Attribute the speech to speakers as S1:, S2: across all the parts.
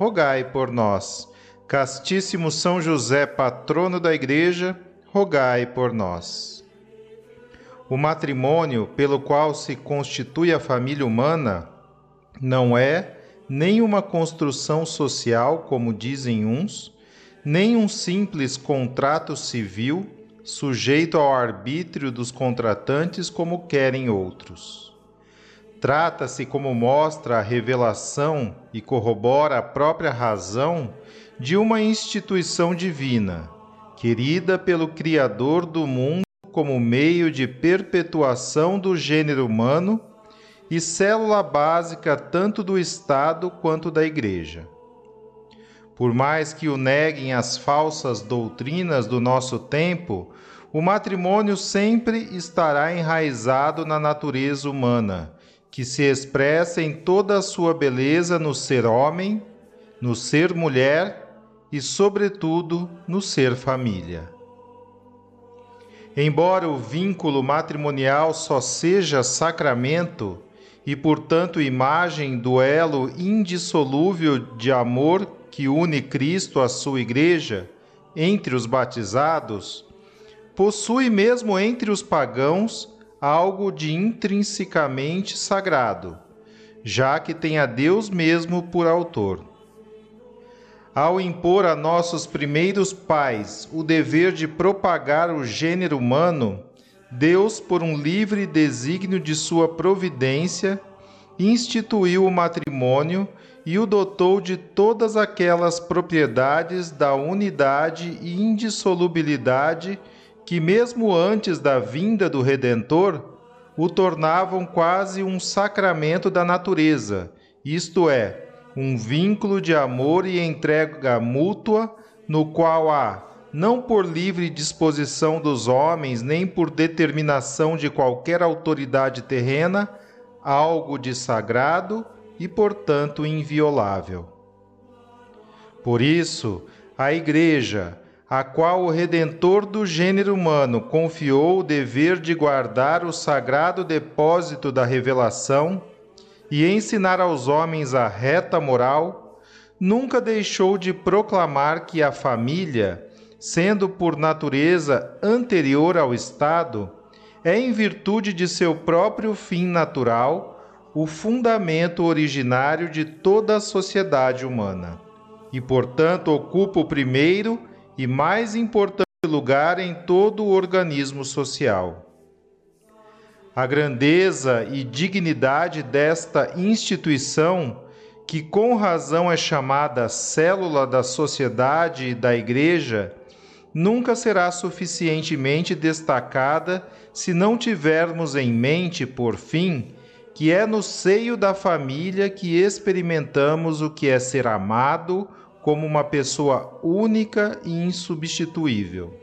S1: rogai por nós. Castíssimo São José, patrono da Igreja, rogai por nós. O matrimônio pelo qual se constitui a família humana não é nem uma construção social, como dizem uns, nem um simples contrato civil sujeito ao arbítrio dos contratantes, como querem outros. Trata-se, como mostra a revelação e corrobora a própria razão, de uma instituição divina, querida pelo Criador do mundo como meio de perpetuação do gênero humano e célula básica tanto do Estado quanto da Igreja. Por mais que o neguem as falsas doutrinas do nosso tempo, o matrimônio sempre estará enraizado na natureza humana que se expressa em toda a sua beleza no ser homem, no ser mulher e, sobretudo, no ser família. Embora o vínculo matrimonial só seja sacramento e, portanto, imagem do elo indissolúvel de amor que une Cristo à sua Igreja entre os batizados, possui mesmo entre os pagãos algo de intrinsecamente sagrado, já que tem a Deus mesmo por autor. Ao impor a nossos primeiros pais o dever de propagar o gênero humano, Deus, por um livre desígnio de sua providência, instituiu o matrimônio e o dotou de todas aquelas propriedades da unidade e indissolubilidade que, mesmo antes da vinda do Redentor, o tornavam quase um sacramento da natureza, isto é, um vínculo de amor e entrega mútua, no qual há, não por livre disposição dos homens, nem por determinação de qualquer autoridade terrena, algo de sagrado e, portanto, inviolável. Por isso, a Igreja, a qual o Redentor do gênero humano confiou o dever de guardar o sagrado depósito da revelação e ensinar aos homens a reta moral, nunca deixou de proclamar que a família, sendo por natureza anterior ao Estado, é, em virtude de seu próprio fim natural, o fundamento originário de toda a sociedade humana, e, portanto, ocupa o primeiro e mais importante lugar em todo o organismo social. A grandeza e dignidade desta instituição, que com razão é chamada célula da sociedade e da Igreja, nunca será suficientemente destacada se não tivermos em mente, por fim, que é no seio da família que experimentamos o que é ser amado, como uma pessoa única e insubstituível,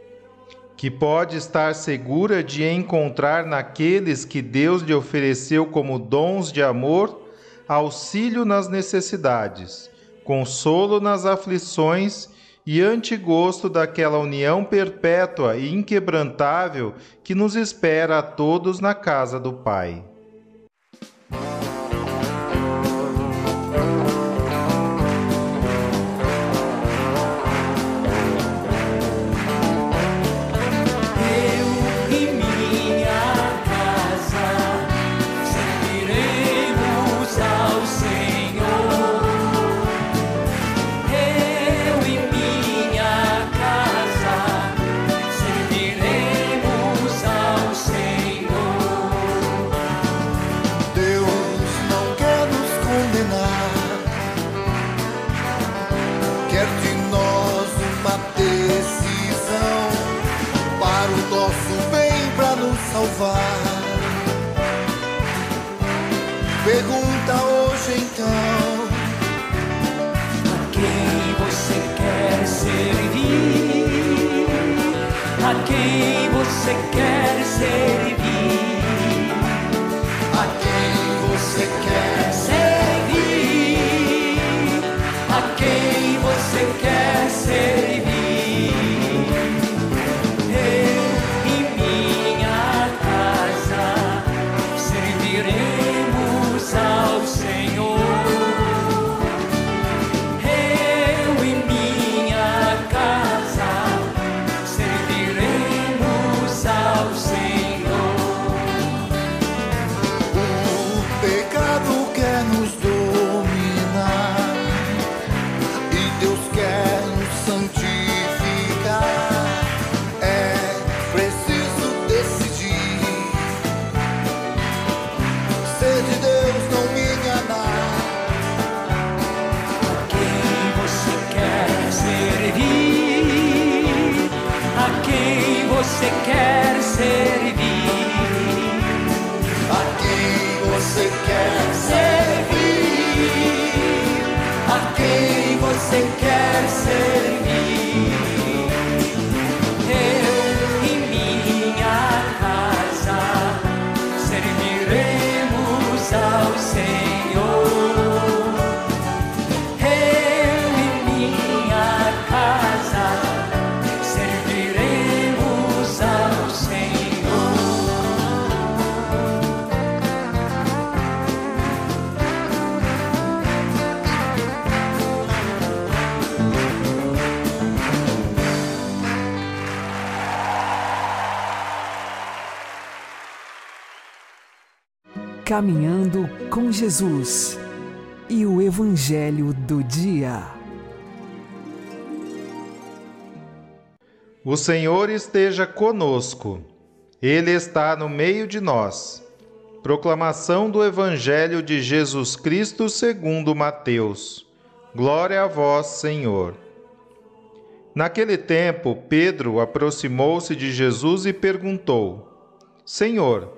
S1: que pode estar segura de encontrar naqueles que Deus lhe ofereceu como dons de amor auxílio nas necessidades, consolo nas aflições e antegosto daquela união perpétua e inquebrantável que nos espera a todos na casa do Pai.
S2: você quer servir, a quem você quer servir, a quem você quer servir. você quer servir. A
S3: quem você quer
S2: servir. A quem você quer
S4: Caminhando com Jesus e o Evangelho do Dia.
S1: O Senhor esteja conosco, Ele está no meio de nós. Proclamação do Evangelho de Jesus Cristo segundo Mateus. Glória a vós, Senhor. Naquele tempo, Pedro aproximou-se de Jesus e perguntou: Senhor,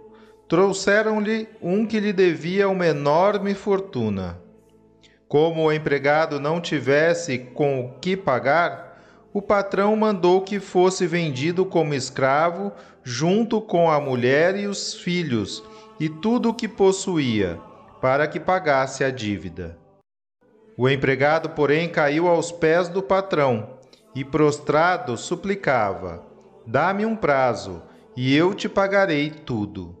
S1: trouxeram-lhe um que lhe devia uma enorme fortuna. Como o empregado não tivesse com o que pagar, o patrão mandou que fosse vendido como escravo, junto com a mulher e os filhos, e tudo o que possuía, para que pagasse a dívida. O empregado, porém, caiu aos pés do patrão e, prostrado, suplicava: Dá-me um prazo, e eu te pagarei tudo.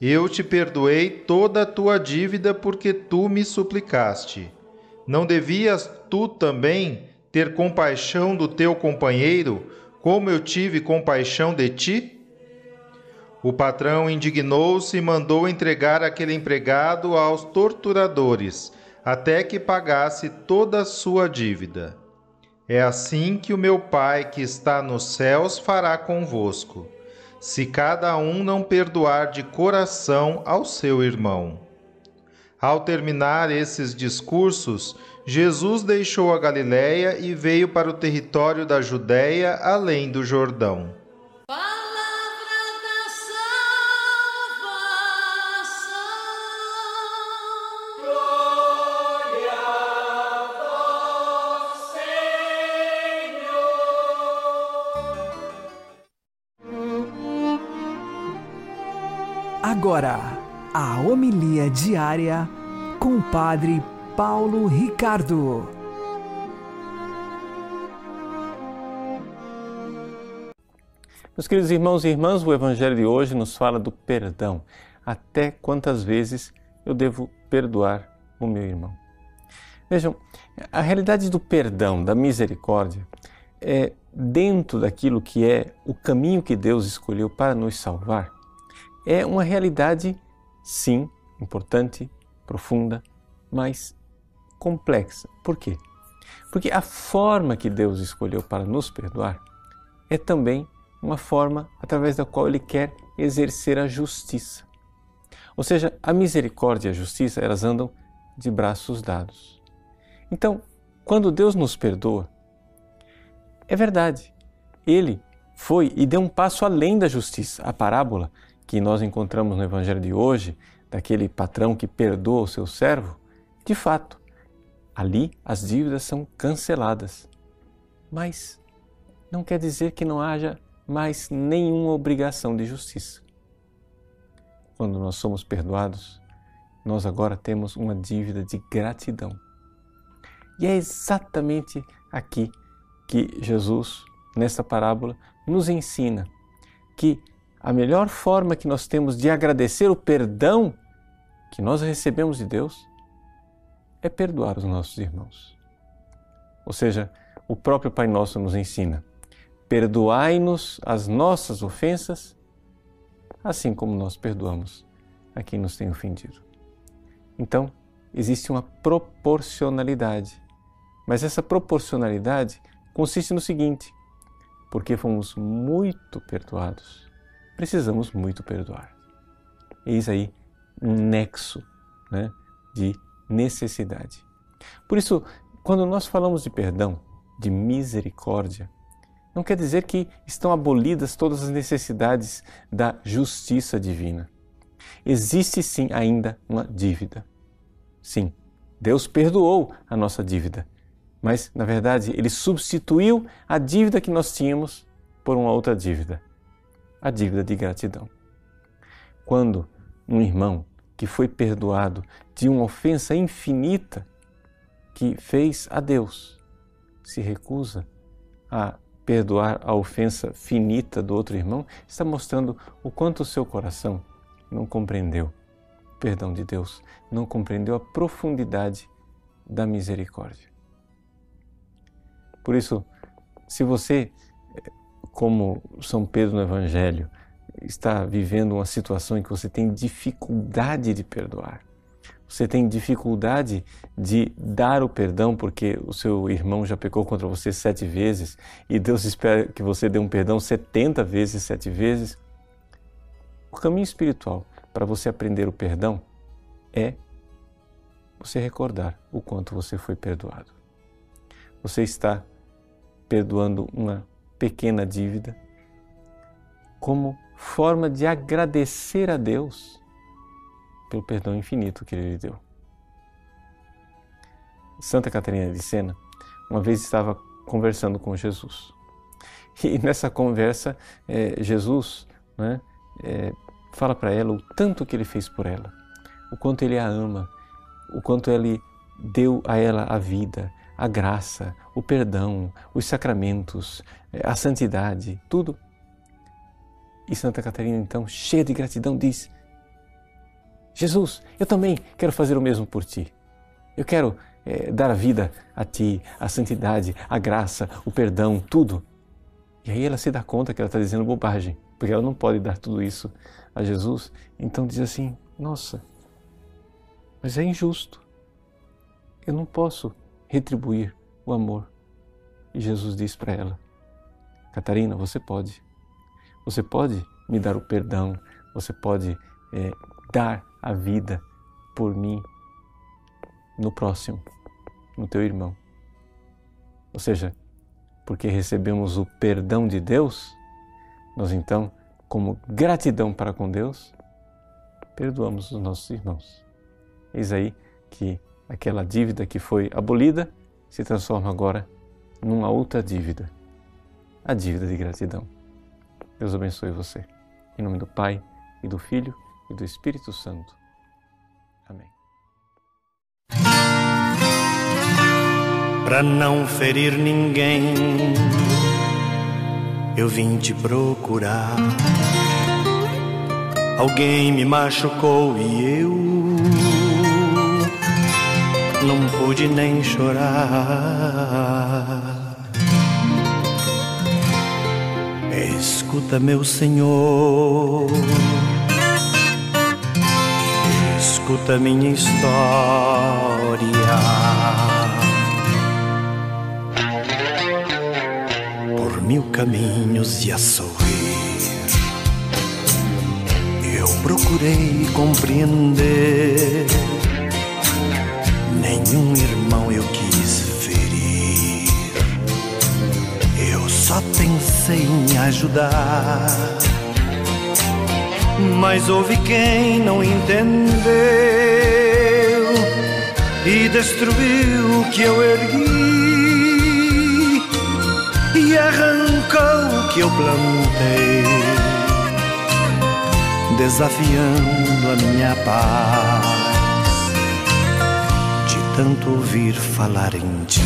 S1: eu te perdoei toda a tua dívida porque tu me suplicaste. Não devias tu também ter compaixão do teu companheiro, como eu tive compaixão de ti? O patrão indignou-se e mandou entregar aquele empregado aos torturadores, até que pagasse toda a sua dívida. É assim que o meu Pai que está nos céus fará convosco se cada um não perdoar de coração ao seu irmão. Ao terminar esses discursos, Jesus deixou a Galiléia e veio para o território da Judéia, além do Jordão.
S4: Agora, a homilia diária com o Padre Paulo Ricardo.
S5: Meus queridos irmãos e irmãs, o Evangelho de hoje nos fala do perdão. Até quantas vezes eu devo perdoar o meu irmão? Vejam, a realidade do perdão, da misericórdia, é dentro daquilo que é o caminho que Deus escolheu para nos salvar, é uma realidade, sim, importante, profunda, mas complexa. Por quê? Porque a forma que Deus escolheu para nos perdoar é também uma forma através da qual Ele quer exercer a justiça. Ou seja, a misericórdia e a justiça, elas andam de braços dados. Então, quando Deus nos perdoa, é verdade, Ele foi e deu um passo além da justiça. A parábola que nós encontramos no Evangelho de hoje, daquele patrão que perdoa o seu servo, de fato, ali as dívidas são canceladas. Mas não quer dizer que não haja mais nenhuma obrigação de justiça. Quando nós somos perdoados, nós agora temos uma dívida de gratidão. E é exatamente aqui que Jesus, nesta parábola, nos ensina que a melhor forma que nós temos de agradecer o perdão que nós recebemos de Deus é perdoar os nossos irmãos. Ou seja, o próprio Pai Nosso nos ensina: perdoai-nos as nossas ofensas, assim como nós perdoamos a quem nos tem ofendido. Então, existe uma proporcionalidade. Mas essa proporcionalidade consiste no seguinte: porque fomos muito perdoados, precisamos muito perdoar. Eis aí um nexo né, de necessidade. Por isso, quando nós falamos de perdão, de misericórdia, não quer dizer que estão abolidas todas as necessidades da justiça divina. Existe sim ainda uma dívida. Sim, Deus perdoou a nossa dívida, mas na verdade ele substituiu a dívida que nós tínhamos por uma outra dívida, a dívida de gratidão. Quando um irmão que foi perdoado de uma ofensa infinita que fez a Deus se recusa a perdoar a ofensa finita do outro irmão, está mostrando o quanto o seu coração não compreendeu o perdão de Deus, não compreendeu a profundidade da misericórdia. Por isso, se você, como São Pedro no Evangelho, está vivendo uma situação em que você tem dificuldade de perdoar, você tem dificuldade de dar o perdão porque o seu irmão já pecou contra você sete vezes e Deus espera que você dê um perdão setenta vezes, sete vezes. O caminho espiritual para você aprender o perdão é você recordar o quanto você foi perdoado. Você está perdoando uma pequena dívida como forma de agradecer a Deus pelo perdão infinito que ele lhe deu. Santa Catarina de Sena uma vez estava conversando com Jesus. E nessa conversa, é, Jesus né, é, fala para ela o tanto que ele fez por ela, o quanto ele a ama, o quanto ele deu a ela a vida, a graça, o perdão, os sacramentos, é, a santidade, tudo. E Santa Catarina, então, cheia de gratidão, diz: Jesus, eu também quero fazer o mesmo por ti. Eu quero é, dar a vida a ti, a santidade, a graça, o perdão, tudo. E aí ela se dá conta que ela está dizendo bobagem, porque ela não pode dar tudo isso a Jesus. Então diz assim: Nossa, mas é injusto. Eu não posso retribuir o amor. E Jesus diz para ela: Catarina, você pode. Você pode me dar o perdão, você pode é, dar a vida por mim no próximo, no teu irmão. Ou seja, porque recebemos o perdão de Deus, nós então, como gratidão para com Deus, perdoamos os nossos irmãos. Eis aí que aquela dívida que foi abolida se transforma agora numa outra dívida, a dívida de gratidão. Deus abençoe você. Em nome do Pai e do Filho e do Espírito Santo. Amém.
S6: Para não ferir ninguém, eu vim te procurar. Alguém me machucou e eu não pude nem chorar. Escuta, meu Senhor, escuta minha história. Por mil caminhos e a sorrir, eu procurei compreender. Nenhum irmão eu quis ferir. Eu só pensei em ajudar. Mas houve quem não entendeu e destruiu o que eu ergui e arrancou o que eu plantei, desafiando a minha paz tanto ouvir falar em ti.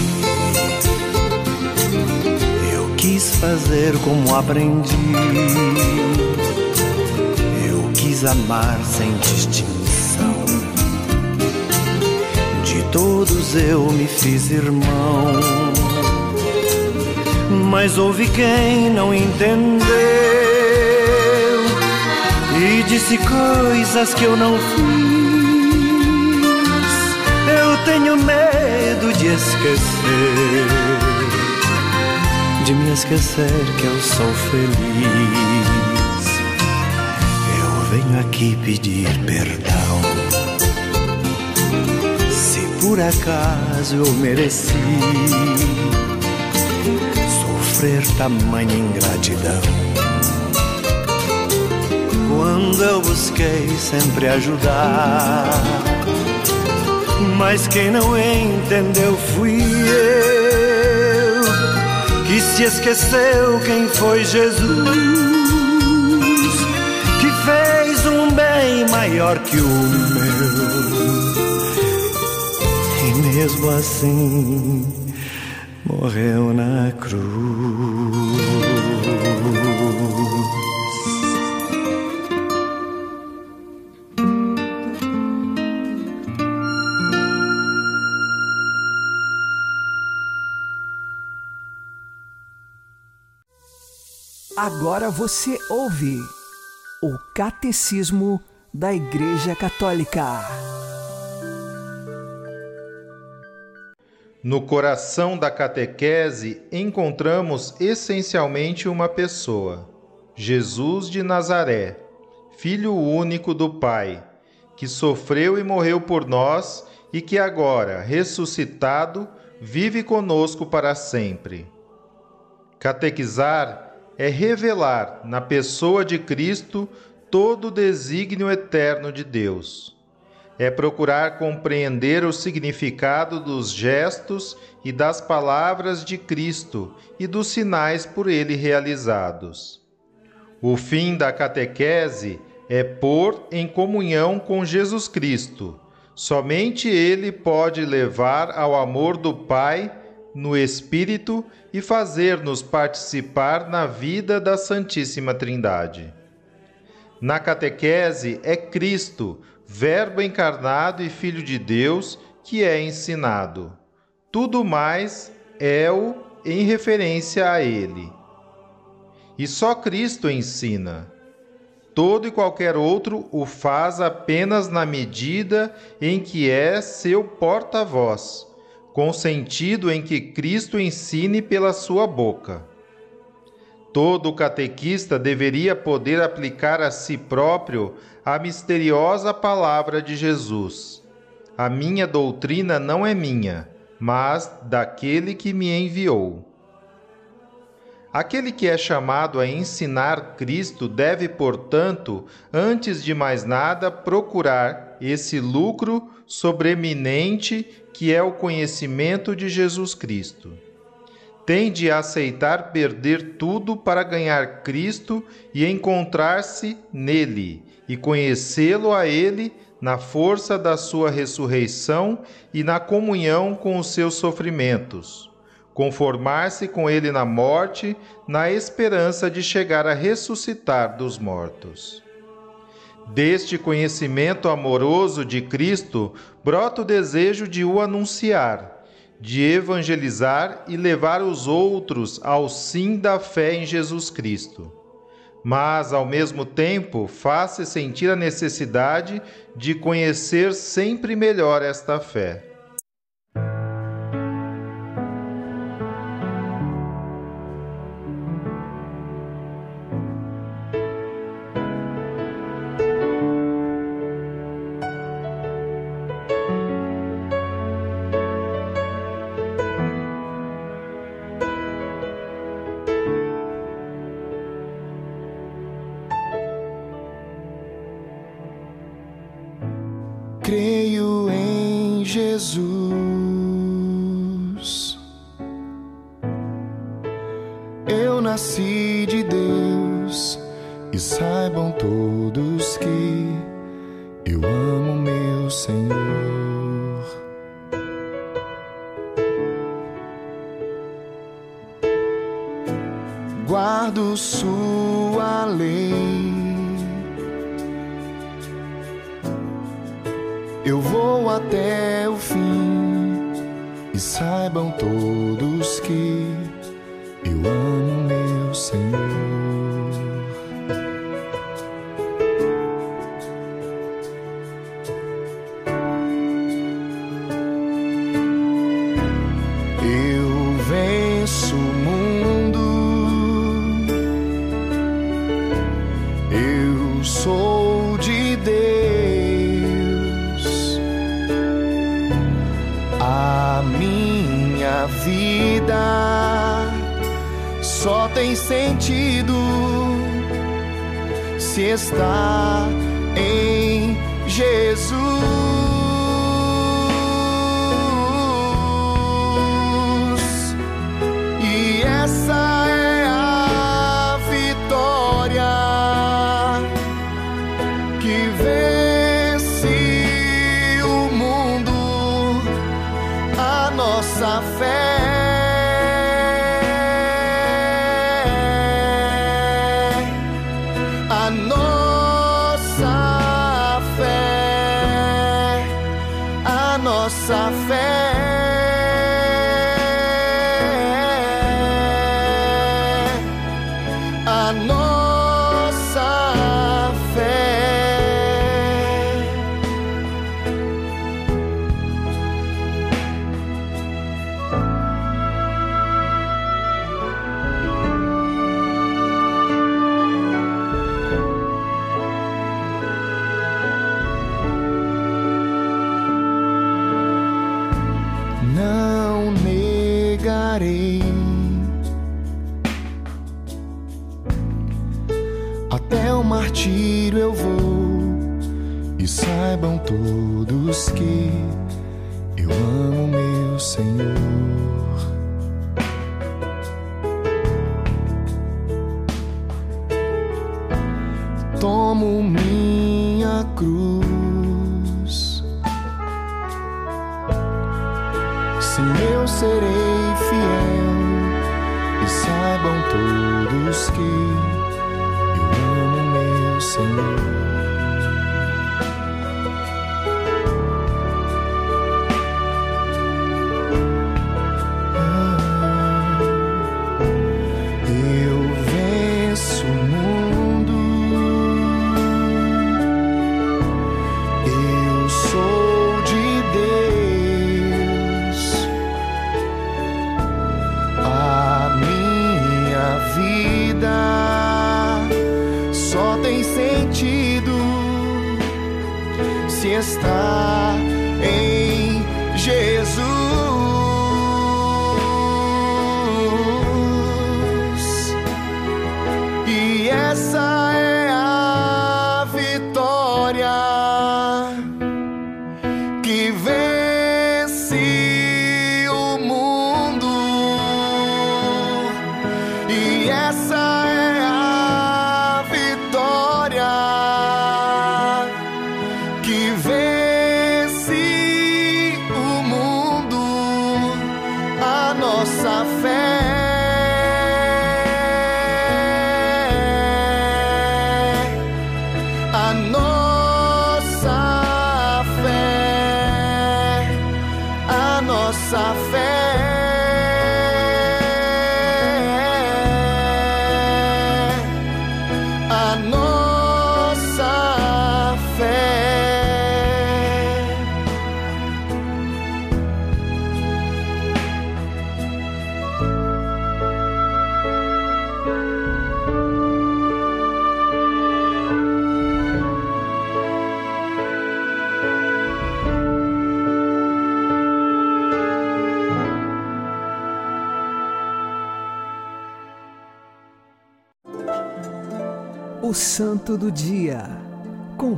S6: Eu quis fazer como aprendi quis amar sem distinção. De todos eu me fiz irmão, mas houve quem não entendeu e disse coisas que eu não fiz. Eu tenho medo de esquecer, de me esquecer que eu sou feliz venho aqui pedir perdão. Se por acaso eu mereci sofrer tamanha ingratidão. Quando eu busquei sempre ajudar, mas quem não entendeu fui eu, que se esqueceu quem foi Jesus bem maior que o meu. E mesmo assim morreu na cruz.
S4: Agora você ouve o Catecismo da Igreja Católica.
S1: No coração da catequese encontramos essencialmente uma pessoa, Jesus de Nazaré, Filho único do Pai, que sofreu e morreu por nós e que agora, ressuscitado, vive conosco para sempre. Catequizar é revelar na pessoa de Cristo todo o desígnio eterno de Deus. É procurar compreender o significado dos gestos e das palavras de Cristo e dos sinais por ele realizados. O fim da catequese é pôr em comunhão com Jesus Cristo. Somente ele pode levar ao amor do Pai no Espírito e fazer-nos participar na vida da Santíssima Trindade. Na catequese é Cristo, Verbo encarnado e Filho de Deus, que é ensinado. Tudo mais é-o em referência a Ele. E só Cristo ensina. Todo e qualquer outro o faz apenas na medida em que é seu porta-voz com sentido em que Cristo ensine pela sua boca. Todo catequista deveria poder aplicar a si próprio a misteriosa palavra de Jesus. A minha doutrina não é minha, mas daquele que me enviou. Aquele que é chamado a ensinar Cristo deve, portanto, antes de mais nada, procurar esse lucro sobreeminente que é o conhecimento de Jesus Cristo. tem de aceitar perder tudo para ganhar Cristo e encontrar-se nele e conhecê-lo a ele na força da sua ressurreição e na comunhão com os seus sofrimentos. Conformar-se com ele na morte, na esperança de chegar a ressuscitar dos mortos. Deste conhecimento amoroso de Cristo brota o desejo de o anunciar, de evangelizar e levar os outros ao sim da fé em Jesus Cristo. Mas, ao mesmo tempo, faz-se sentir a necessidade de conhecer sempre melhor esta fé.
S7: Jesus. Eu nasci de Deus e saibam todos que eu amo meu Senhor. Guardo sua lei eu vou até o fim saibam todos Tomo minha cruz. Sim, eu serei fiel e saibam todos que eu amo meu Senhor.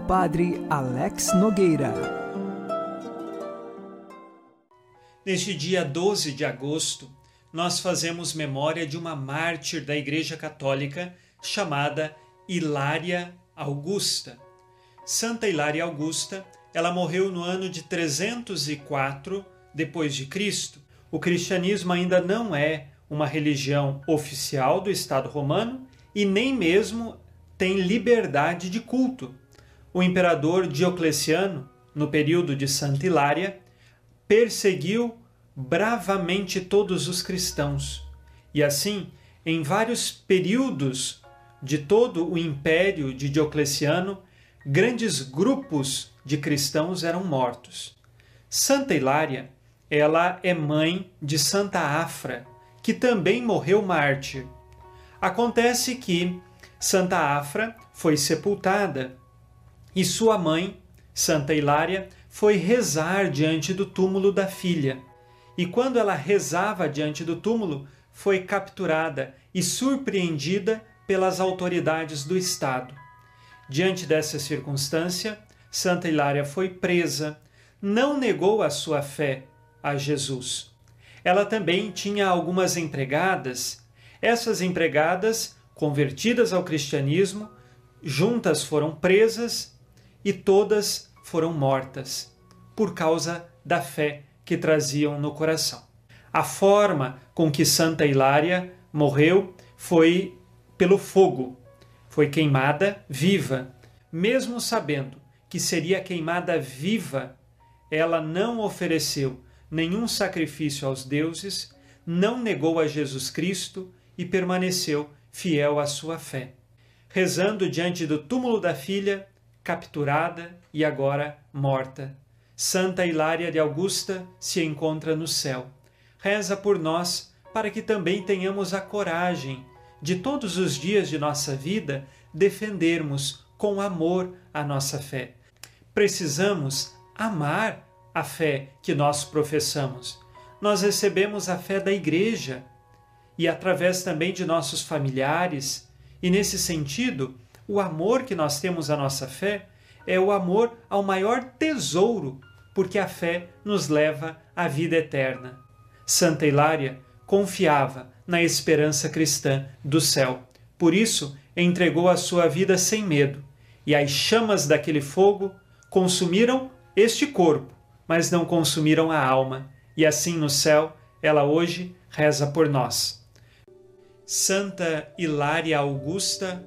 S4: Padre Alex Nogueira.
S8: Neste dia 12 de agosto, nós fazemos memória de uma mártir da Igreja Católica chamada Hilária Augusta. Santa Hilária Augusta, ela morreu no ano de 304 depois de Cristo. O cristianismo ainda não é uma religião oficial do Estado romano e nem mesmo tem liberdade de culto. O imperador Diocleciano, no período de Santa Hilária, perseguiu bravamente todos os cristãos. E assim, em vários períodos de todo o império de Diocleciano, grandes grupos de cristãos eram mortos. Santa Hilária, ela é mãe de Santa Afra, que também morreu mártir. Acontece que Santa Afra foi sepultada e sua mãe, Santa Hilária, foi rezar diante do túmulo da filha. E quando ela rezava diante do túmulo, foi capturada e surpreendida pelas autoridades do Estado. Diante dessa circunstância, Santa Hilária foi presa, não negou a sua fé a Jesus. Ela também tinha algumas empregadas. Essas empregadas convertidas ao cristianismo, juntas foram presas e todas foram mortas por causa da fé que traziam no coração. A forma com que Santa Hilária morreu foi pelo fogo. Foi queimada viva. Mesmo sabendo que seria queimada viva, ela não ofereceu nenhum sacrifício aos deuses, não negou a Jesus Cristo e permaneceu fiel à sua fé, rezando diante do túmulo da filha, capturada e agora morta. Santa Hilária de Augusta se encontra no céu. Reza por nós para que também tenhamos a coragem de todos os dias de nossa vida defendermos com amor a nossa fé. Precisamos amar a fé que nós professamos. Nós recebemos a fé da Igreja e através também de nossos familiares. E nesse sentido, o amor que nós temos à nossa fé é o amor ao maior tesouro, porque a fé nos leva à vida eterna. Santa Hilária confiava na esperança cristã do céu. Por isso, entregou a sua vida sem medo, e as chamas daquele fogo consumiram este corpo, mas não consumiram a alma. E assim no céu, ela hoje reza por nós. Santa Hilária Augusta,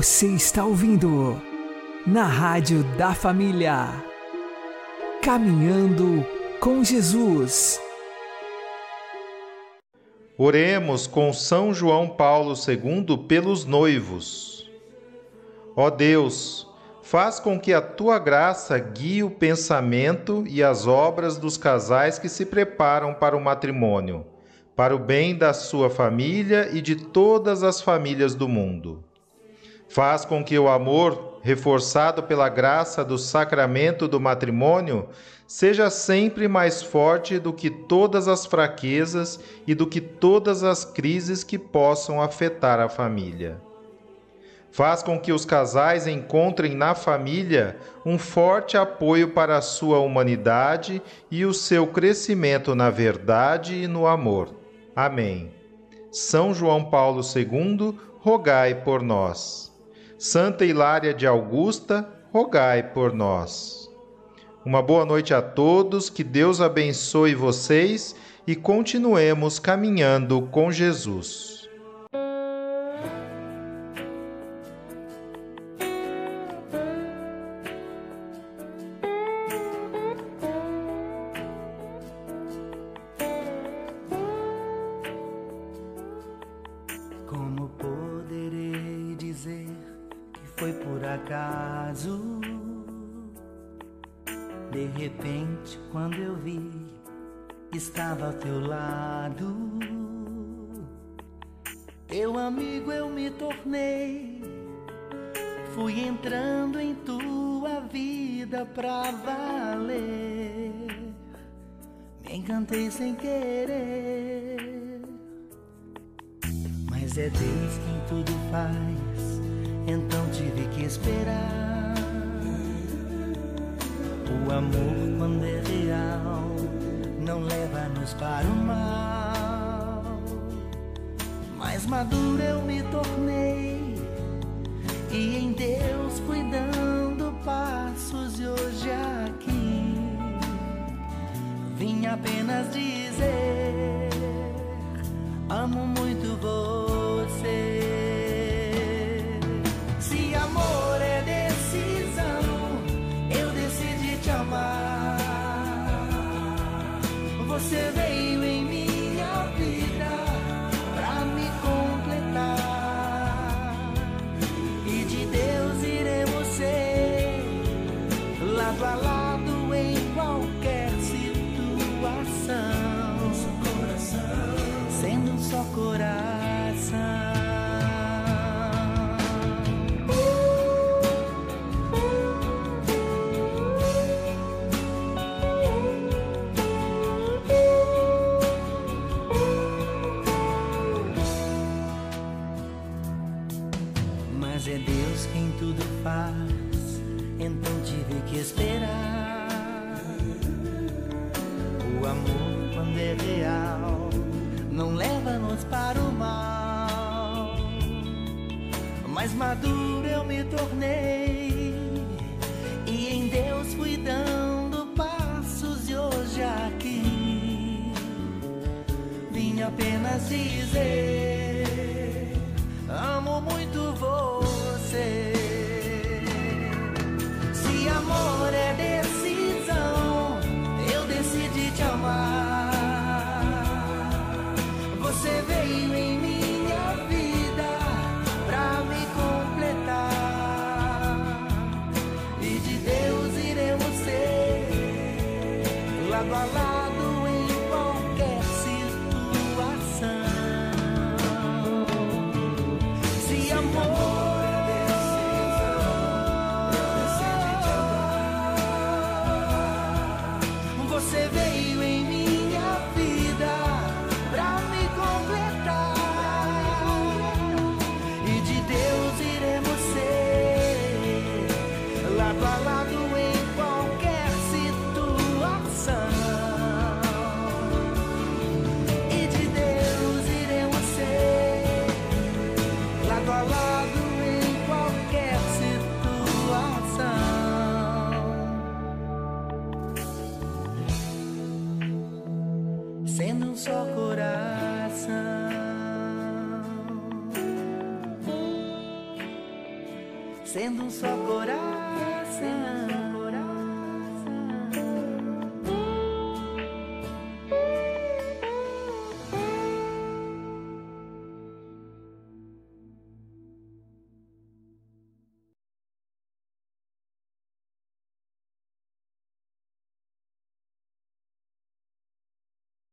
S4: Você está ouvindo na Rádio da Família. Caminhando com Jesus.
S1: Oremos com São João Paulo II pelos noivos. Ó Deus, faz com que a tua graça guie o pensamento e as obras dos casais que se preparam para o matrimônio, para o bem da sua família e de todas as famílias do mundo. Faz com que o amor, reforçado pela graça do sacramento do matrimônio, seja sempre mais forte do que todas as fraquezas e do que todas as crises que possam afetar a família. Faz com que os casais encontrem na família um forte apoio para a sua humanidade e o seu crescimento na verdade e no amor. Amém. São João Paulo II, rogai por nós. Santa Hilária de Augusta, rogai por nós. Uma boa noite a todos, que Deus abençoe vocês e continuemos caminhando com Jesus.
S9: Estava ao teu lado. Teu amigo eu me tornei. Fui entrando em tua vida pra valer. Me encantei sem querer. Mas é Deus quem tudo faz. Então tive que esperar. O amor, quando é real não leva-nos para o mal. Mais maduro eu me tornei e em Deus fui dando passos e hoje aqui vim apenas dizer